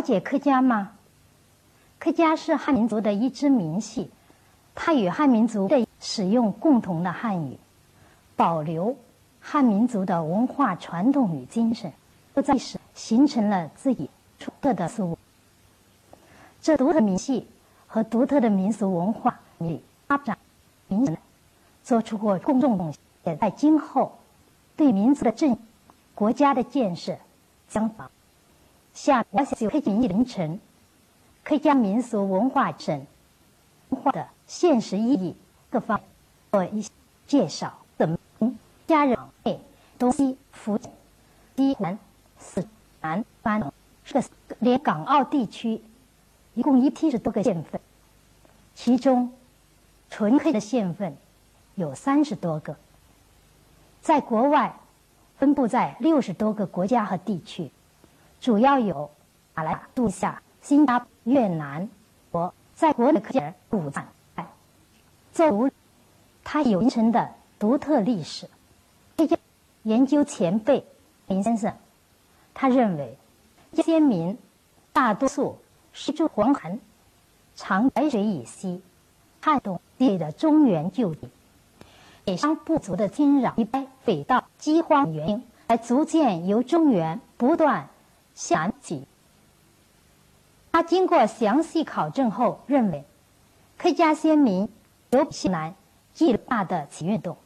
了解客家吗？客家是汉民族的一支民系，它与汉民族的使用共同的汉语，保留汉民族的文化传统与精神，都在使形成了自己独特的事物。这独特民系和独特的民俗文化里发展，明显做出过公众贡献，也在今后对民族的振、国家的建设相仿。下我想就客家凌晨，客家民俗文化省文化的现实意义各方做一些介绍。怎么家人内东西福建、西南、四南、番这连港澳地区，一共一七十多个县份，其中纯黑的县份有三十多个，在国外分布在六十多个国家和地区。主要有马来度夏、新加坡、越南、国在国内客家人五藏。作为它有形成的独特历史。研究前辈林先生，他认为，先民大多数是住黄河、长白水以西、汉东地的中原旧地，北商部族的侵扰，一般北道饥荒原因，而逐渐由中原不断。详记。他经过详细考证后认为，客家先民由西南继大的起运动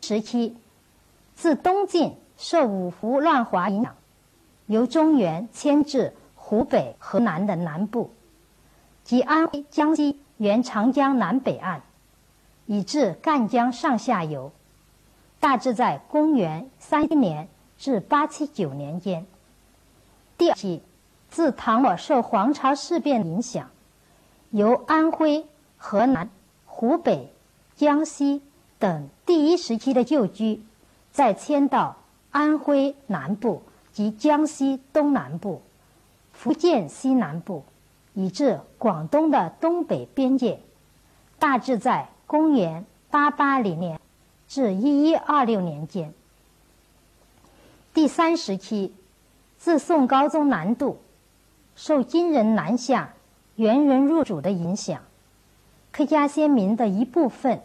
时期，自东晋受五胡乱华影响，由中原迁至湖北、河南的南部，及安徽、江西沿长江南北岸，以至赣江上下游，大致在公元三一年至八七九年间。第二期，自唐末受黄巢事变影响，由安徽、河南、湖北、江西等第一时期的旧居，再迁到安徽南部及江西东南部、福建西南部，以至广东的东北边界，大致在公元八八零年至一一二六年间。第三时期。自宋高宗南渡，受金人南下、元人入主的影响，客家先民的一部分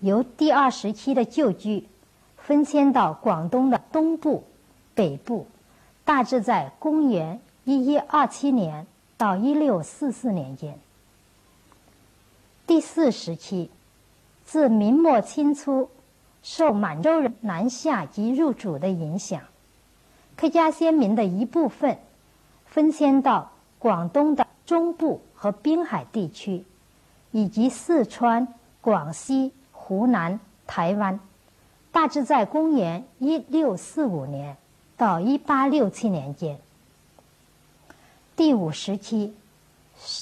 由第二时期的旧居分迁到广东的东部、北部，大致在公元一一二七年到一六四四年间。第四时期，自明末清初，受满洲人南下及入主的影响。客家先民的一部分分迁到广东的中部和滨海地区，以及四川、广西、湖南、台湾，大致在公元一六四五年到一八六七年间。第五时期，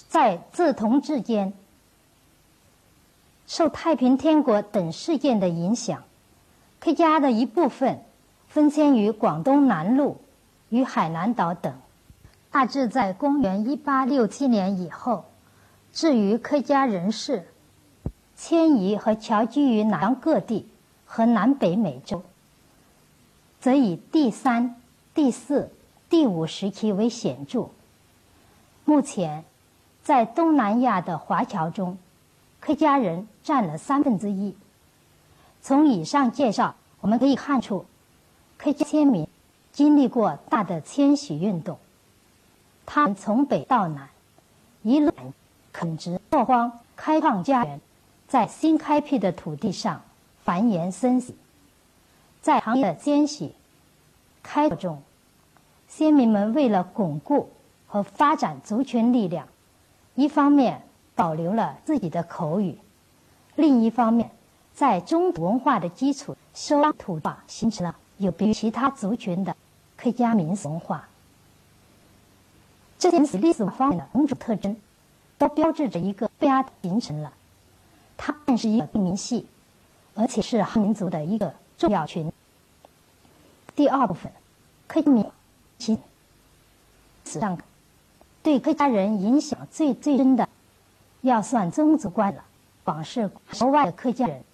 在自同治间，受太平天国等事件的影响，客家的一部分。分迁于广东南路与海南岛等，大致在公元一八六七年以后。至于客家人士迁移和侨居于南洋各地和南北美洲，则以第三、第四、第五时期为显著。目前，在东南亚的华侨中，客家人占了三分之一。从以上介绍，我们可以看出。客家先民经历过大的迁徙运动，他们从北到南，一路垦殖拓荒，开放家园，在新开辟的土地上繁衍生息。在长的迁徙开拓中，先民们为了巩固和发展族群力量，一方面保留了自己的口语，另一方面在中文化的基础收土化，形成了。有别于其他族群的客家民俗文化，这些历史方面的种种特征，都标志着一个家形成了。它是一个民系，而且是汉民族的一个重要群。第二部分，客家民其史上对客家人影响最最深的，要算宗族观了。广是国外的客家人。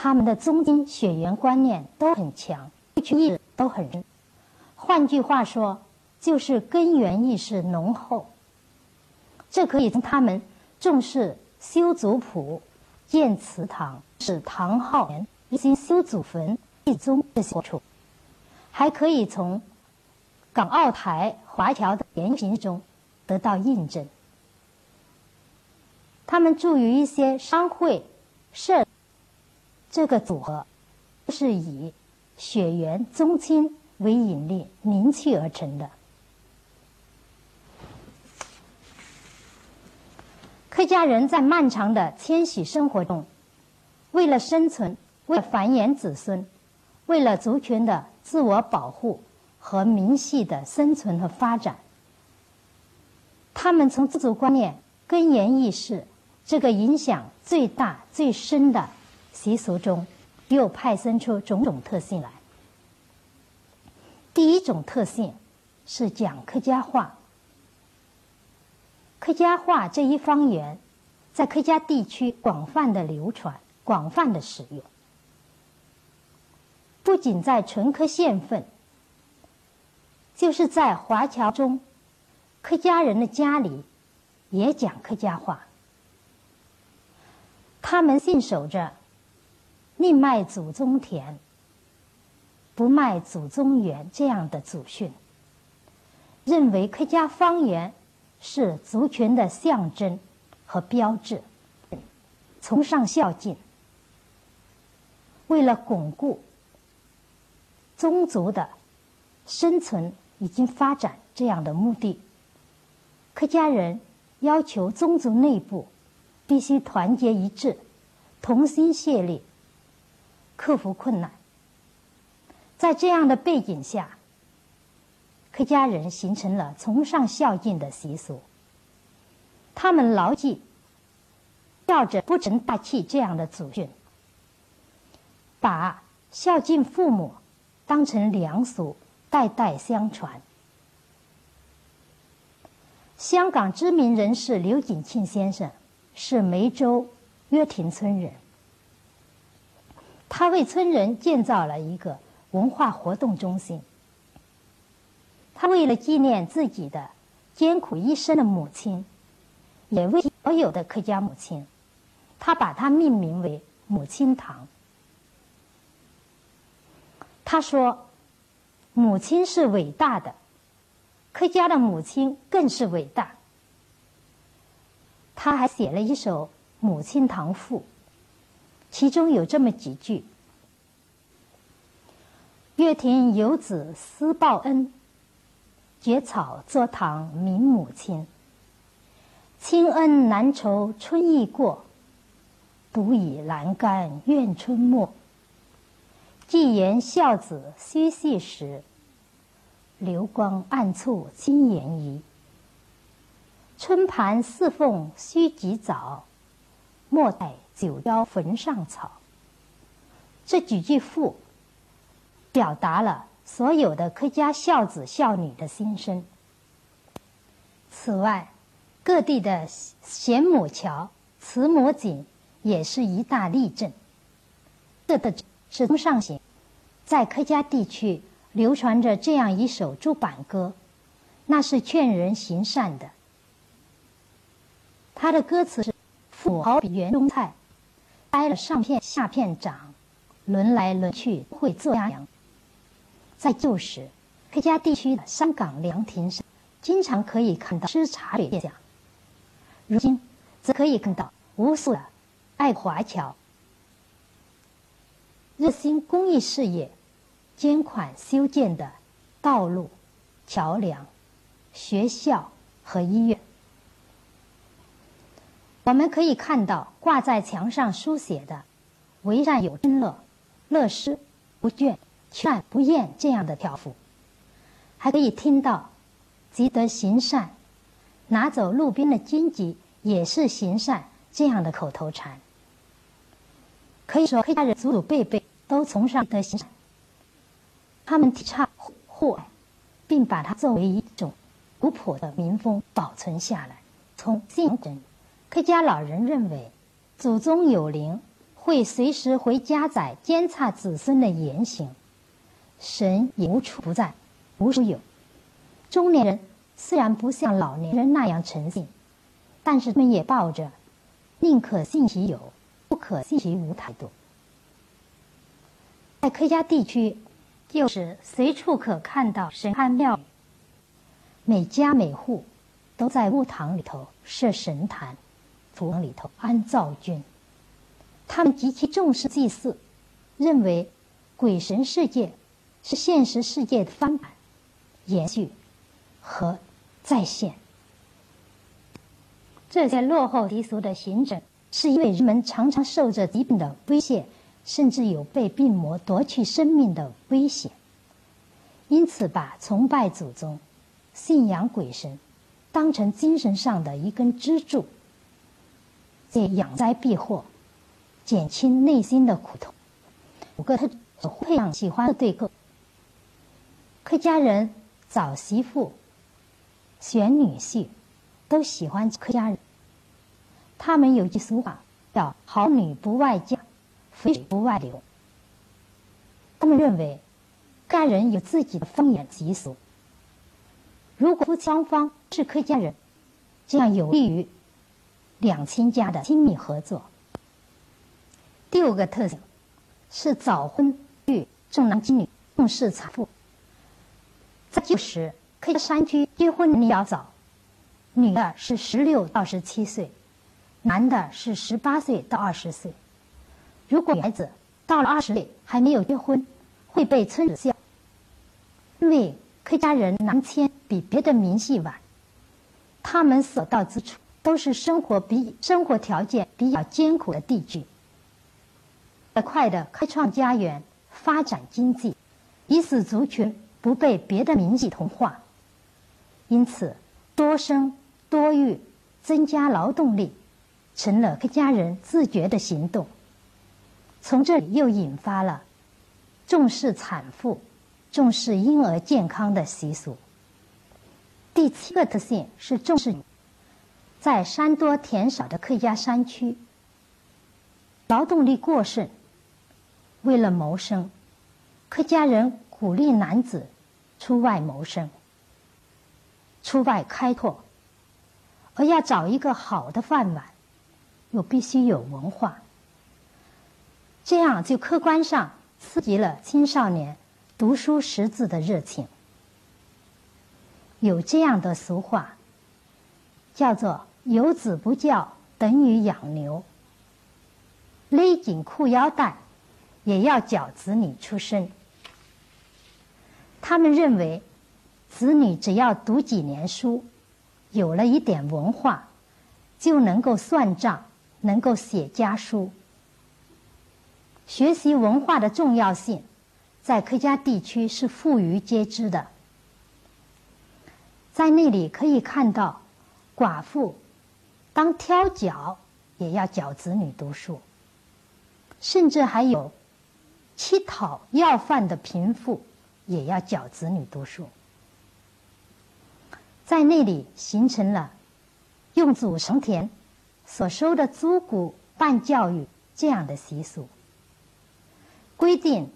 他们的宗亲血缘观念都很强，意识都很深。换句话说，就是根源意识浓厚。这可以从他们重视修族谱、建祠堂、使堂号、新修祖坟、立宗这些处，还可以从港澳台华侨的言行中得到印证。他们住于一些商会、社，这个组合是以血缘宗亲为引力凝聚而成的。客家人在漫长的迁徙生活中，为了生存，为了繁衍子孙，为了族群的自我保护和民系的生存和发展，他们从自主观念、根源意识。这个影响最大、最深的习俗中，又派生出种种特性来。第一种特性是讲客家话。客家话这一方言，在客家地区广泛的流传、广泛的使用。不仅在纯客县份，就是在华侨中，客家人的家里也讲客家话。他们信守着“宁卖祖宗田，不卖祖宗园”这样的祖训，认为客家方言是族群的象征和标志，崇尚孝敬。为了巩固宗族的生存以及发展这样的目的，客家人要求宗族内部。必须团结一致，同心协力，克服困难。在这样的背景下，客家人形成了崇尚孝敬的习俗。他们牢记“孝者不成大器”这样的祖训，把孝敬父母当成良俗，代代相传。香港知名人士刘景庆先生。是梅州约亭村人，他为村人建造了一个文化活动中心。他为了纪念自己的艰苦一生的母亲，也为所有的客家母亲，他把它命名为“母亲堂”。他说：“母亲是伟大的，客家的母亲更是伟大。”他还写了一首《母亲堂赋》，其中有这么几句：“月庭游子思报恩，蕨草作堂明母亲。亲恩难酬春意过，独倚栏杆怨春末。既言孝子须细时，流光暗促亲言移。”春盘四凤须及早，莫待九霄坟上草。这几句赋，表达了所有的客家孝子孝女的心声。此外，各地的贤母桥、慈母井也是一大例证。这的是中上行，在客家地区流传着这样一首竹板歌，那是劝人行善的。他的歌词是：“父好比园中菜，挨了上片下片长，轮来轮去会做家娘。”在旧时，客家地区的香港凉亭上，经常可以看到吃茶水现象。如今，则可以看到无数的爱华侨热心公益事业，捐款修建的道路、桥梁、学校和医院。我们可以看到挂在墙上书写的“为善有真乐，乐施不倦，劝不厌”这样的条幅，还可以听到“积德行善，拿走路边的荆棘也是行善”这样的口头禅。可以说，黑家人祖祖辈辈都崇尚德行善，他们提倡互爱，并把它作为一种古朴的民风保存下来。从信仰客家老人认为，祖宗有灵，会随时回家宅监察子孙的言行，神也无处不在，无处有。中年人虽然不像老年人那样诚信，但是他们也抱着宁可信其有，不可信其无态度。在客家地区，就是随处可看到神龛庙，每家每户都在屋堂里头设神坛，祠里头安灶君。他们极其重视祭祀，认为鬼神世界是现实世界的翻版、延续和再现。这些落后习俗的形成，是因为人们常常受着疾病的威胁，甚至有被病魔夺去生命的危险，因此把崇拜祖宗、信仰鬼神当成精神上的一根支柱，在养灾避祸。减轻内心的苦痛。五个特培养喜欢的对客。客家人找媳妇、选女婿，都喜欢客家人。他们有句俗话叫“好女不外嫁，肥水不外流”。他们认为，客家人有自己的方言习俗。如果夫妻双方是客家人，这样有利于两亲家的亲密合作。第五个特性是早婚育重男轻女，重视产妇。在旧时，客家山区结婚年龄要早，女的是十六到十七岁，男的是十八岁到二十岁。如果女孩子到了二十岁还没有结婚，会被村子笑，因为客家人南迁比别的民系晚，他们所到之处都是生活比生活条件比较艰苦的地区。快的开创家园，发展经济，以使族群不被别的民族同化。因此，多生多育，增加劳动力，成了客家人自觉的行动。从这里又引发了重视产妇、重视婴儿健康的习俗。第七个特性是重视，在山多田少的客家山区，劳动力过剩。为了谋生，客家人鼓励男子出外谋生、出外开拓，而要找一个好的饭碗，又必须有文化，这样就客观上刺激了青少年读书识字的热情。有这样的俗话，叫做“有子不教等于养牛”，勒紧裤腰带。也要教子女出身。他们认为，子女只要读几年书，有了一点文化，就能够算账，能够写家书。学习文化的重要性，在客家地区是富于皆知的。在那里可以看到，寡妇当挑脚也要教子女读书，甚至还有。乞讨要饭的贫妇也要教子女读书，在那里形成了用祖承田所收的租谷办教育这样的习俗。规定，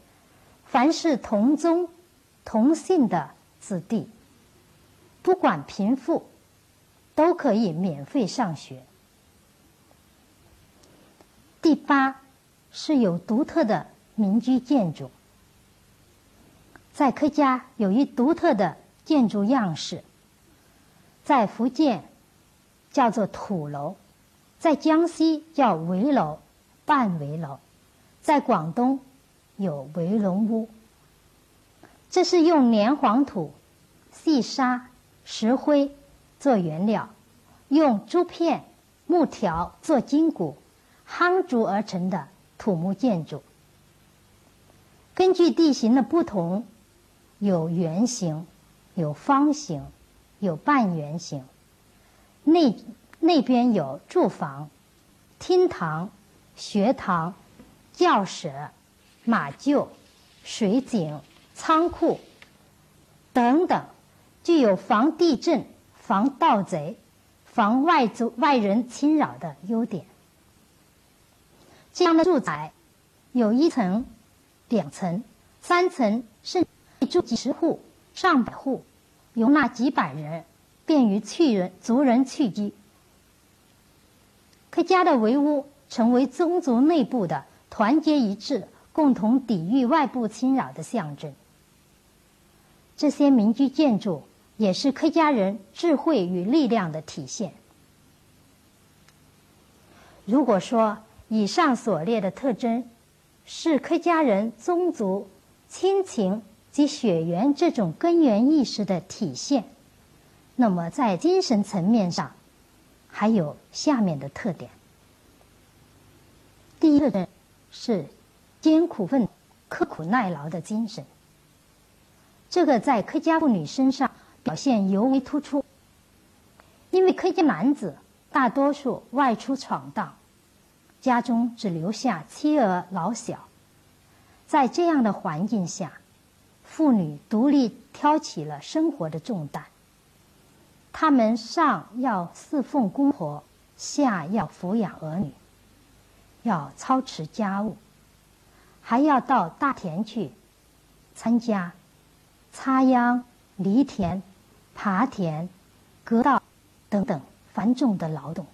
凡是同宗同姓的子弟，不管贫富，都可以免费上学。第八是有独特的。民居建筑在客家有一独特的建筑样式，在福建叫做土楼，在江西叫围楼、半围楼，在广东有围龙屋。这是用黏黄土、细沙、石灰做原料，用竹片、木条做筋骨夯筑而成的土木建筑。根据地形的不同，有圆形，有方形，有半圆形。内那边有住房、厅堂、学堂、教室、马厩、水井、仓库等等，具有防地震、防盗贼、防外族外人侵扰的优点。这样的住宅有一层、两层、三层，甚至住几十户、上百户，容纳几百人，便于去人族人聚居。客家的围屋成为宗族内部的团结一致、共同抵御外部侵扰的象征。这些民居建筑也是客家人智慧与力量的体现。如果说以上所列的特征是客家人宗族亲情及血缘这种根源意识的体现，那么在精神层面上还有下面的特点。第一个呢是艰苦奋刻苦耐劳的精神，这个在客家妇女身上表现尤为突出，因为客家男子。大多数外出闯荡，家中只留下妻儿老小。在这样的环境下，妇女独立挑起了生活的重担。她们上要侍奉公婆，下要抚养儿女，要操持家务，还要到大田去参加插秧、犁田、耙田、割稻等等。繁重的劳动，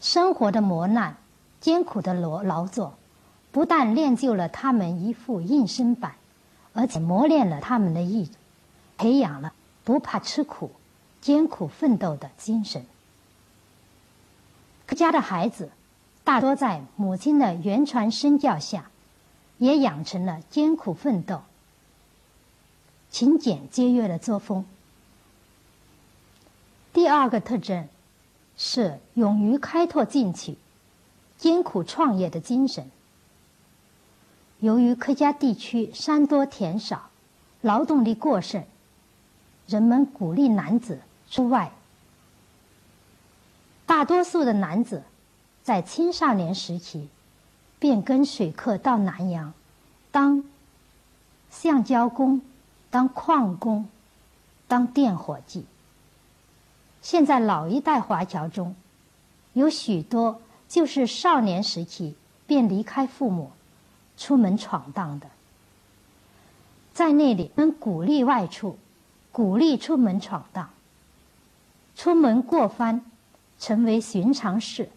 生活的磨难，艰苦的劳劳作，不但练就了他们一副硬身板，而且磨练了他们的意志，培养了不怕吃苦、艰苦奋斗的精神。客家的孩子大多在母亲的言传身教下，也养成了艰苦奋斗、勤俭节约的作风。第二个特征是勇于开拓进取、艰苦创业的精神。由于客家地区山多田少，劳动力过剩，人们鼓励男子出外。大多数的男子在青少年时期便跟水客到南洋当橡胶工、当矿工、当电火计。现在老一代华侨中，有许多就是少年时期便离开父母，出门闯荡的。在那里，能鼓励外出，鼓励出门闯荡，出门过番成为寻常事。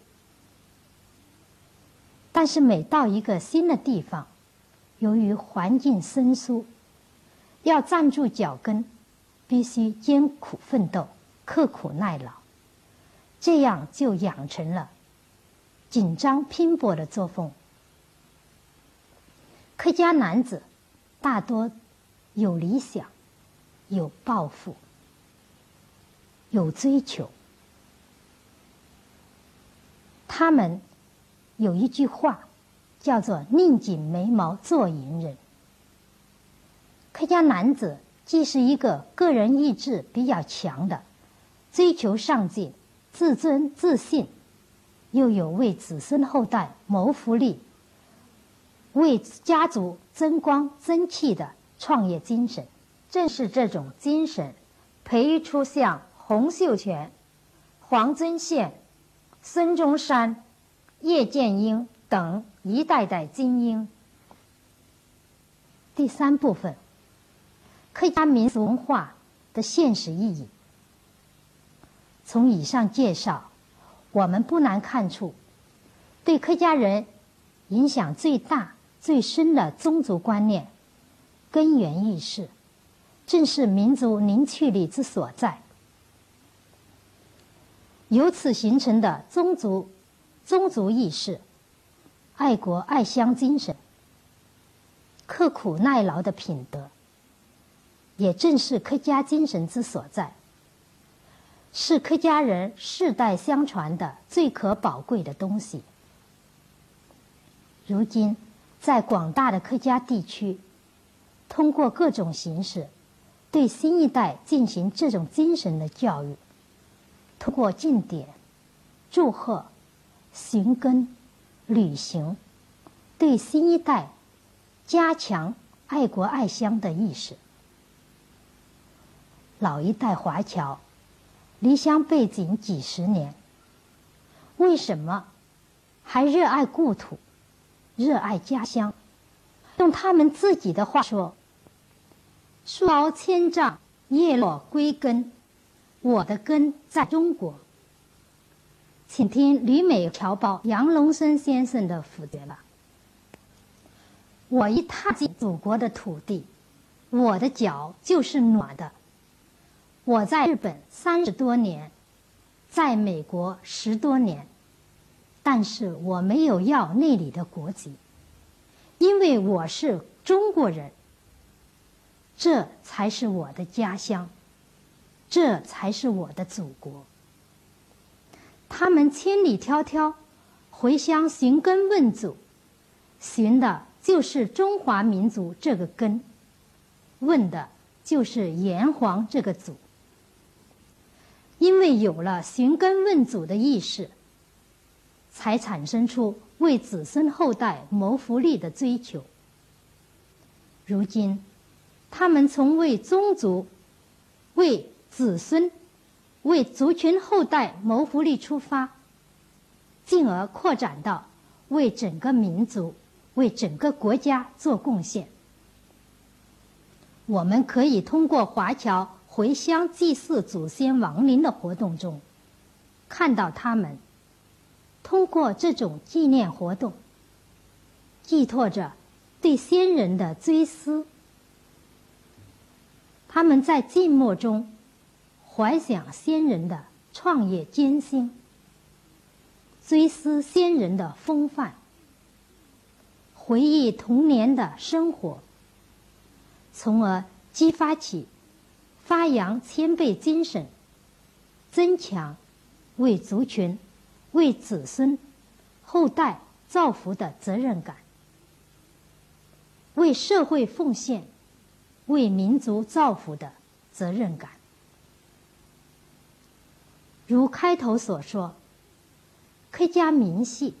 但是每到一个新的地方，由于环境生疏，要站住脚跟，必须艰苦奋斗。刻苦耐劳，这样就养成了紧张拼搏的作风。客家男子大多有理想、有抱负、有追求。他们有一句话，叫做“宁紧眉毛做隐忍”。客家男子既是一个个人意志比较强的。追求上进、自尊自信，又有为子孙后代谋福利、为家族增光增气的创业精神。正是这种精神，培育出像洪秀全、黄遵宪、孙中山、叶剑英等一代代精英。第三部分，客家民俗文化的现实意义。从以上介绍，我们不难看出，对客家人影响最大、最深的宗族观念、根源意识，正是民族凝聚力之所在。由此形成的宗族宗族意识、爱国爱乡精神、刻苦耐劳的品德，也正是客家精神之所在。是客家人世代相传的最可宝贵的东西。如今，在广大的客家地区，通过各种形式，对新一代进行这种精神的教育，通过祭典、祝贺、寻根、旅行，对新一代加强爱国爱乡的意识。老一代华侨。离乡背井几十年，为什么还热爱故土，热爱家乡。用他们自己的话说：“树高千丈，叶落归根。我的根在中国。”请听旅美侨胞杨龙生先生的抚决吧。我一踏进祖国的土地，我的脚就是暖的。我在日本三十多年，在美国十多年，但是我没有要那里的国籍，因为我是中国人。这才是我的家乡，这才是我的祖国。他们千里迢迢回乡寻根问祖，寻的就是中华民族这个根，问的就是炎黄这个祖。因为有了寻根问祖的意识，才产生出为子孙后代谋福利的追求。如今，他们从为宗族、为子孙、为族群后代谋福利出发，进而扩展到为整个民族、为整个国家做贡献。我们可以通过华侨。回乡祭祀祖先亡灵的活动中，看到他们通过这种纪念活动，寄托着对先人的追思。他们在静默中怀想先人的创业艰辛，追思先人的风范，回忆童年的生活，从而激发起。发扬谦卑精神，增强为族群、为子孙后代造福的责任感，为社会奉献、为民族造福的责任感。如开头所说，客家民系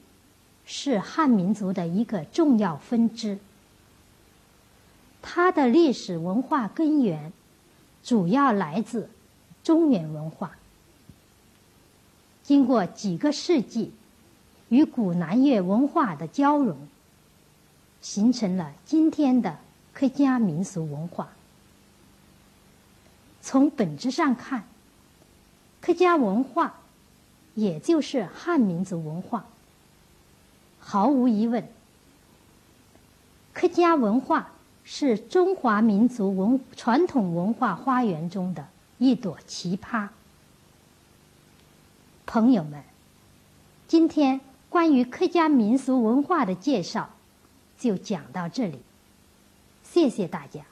是汉民族的一个重要分支，它的历史文化根源。主要来自中原文化，经过几个世纪与古南越文化的交融，形成了今天的客家民俗文化。从本质上看，客家文化也就是汉民族文化。毫无疑问，客家文化。是中华民族文传统文化花园中的一朵奇葩。朋友们，今天关于客家民俗文化的介绍就讲到这里，谢谢大家。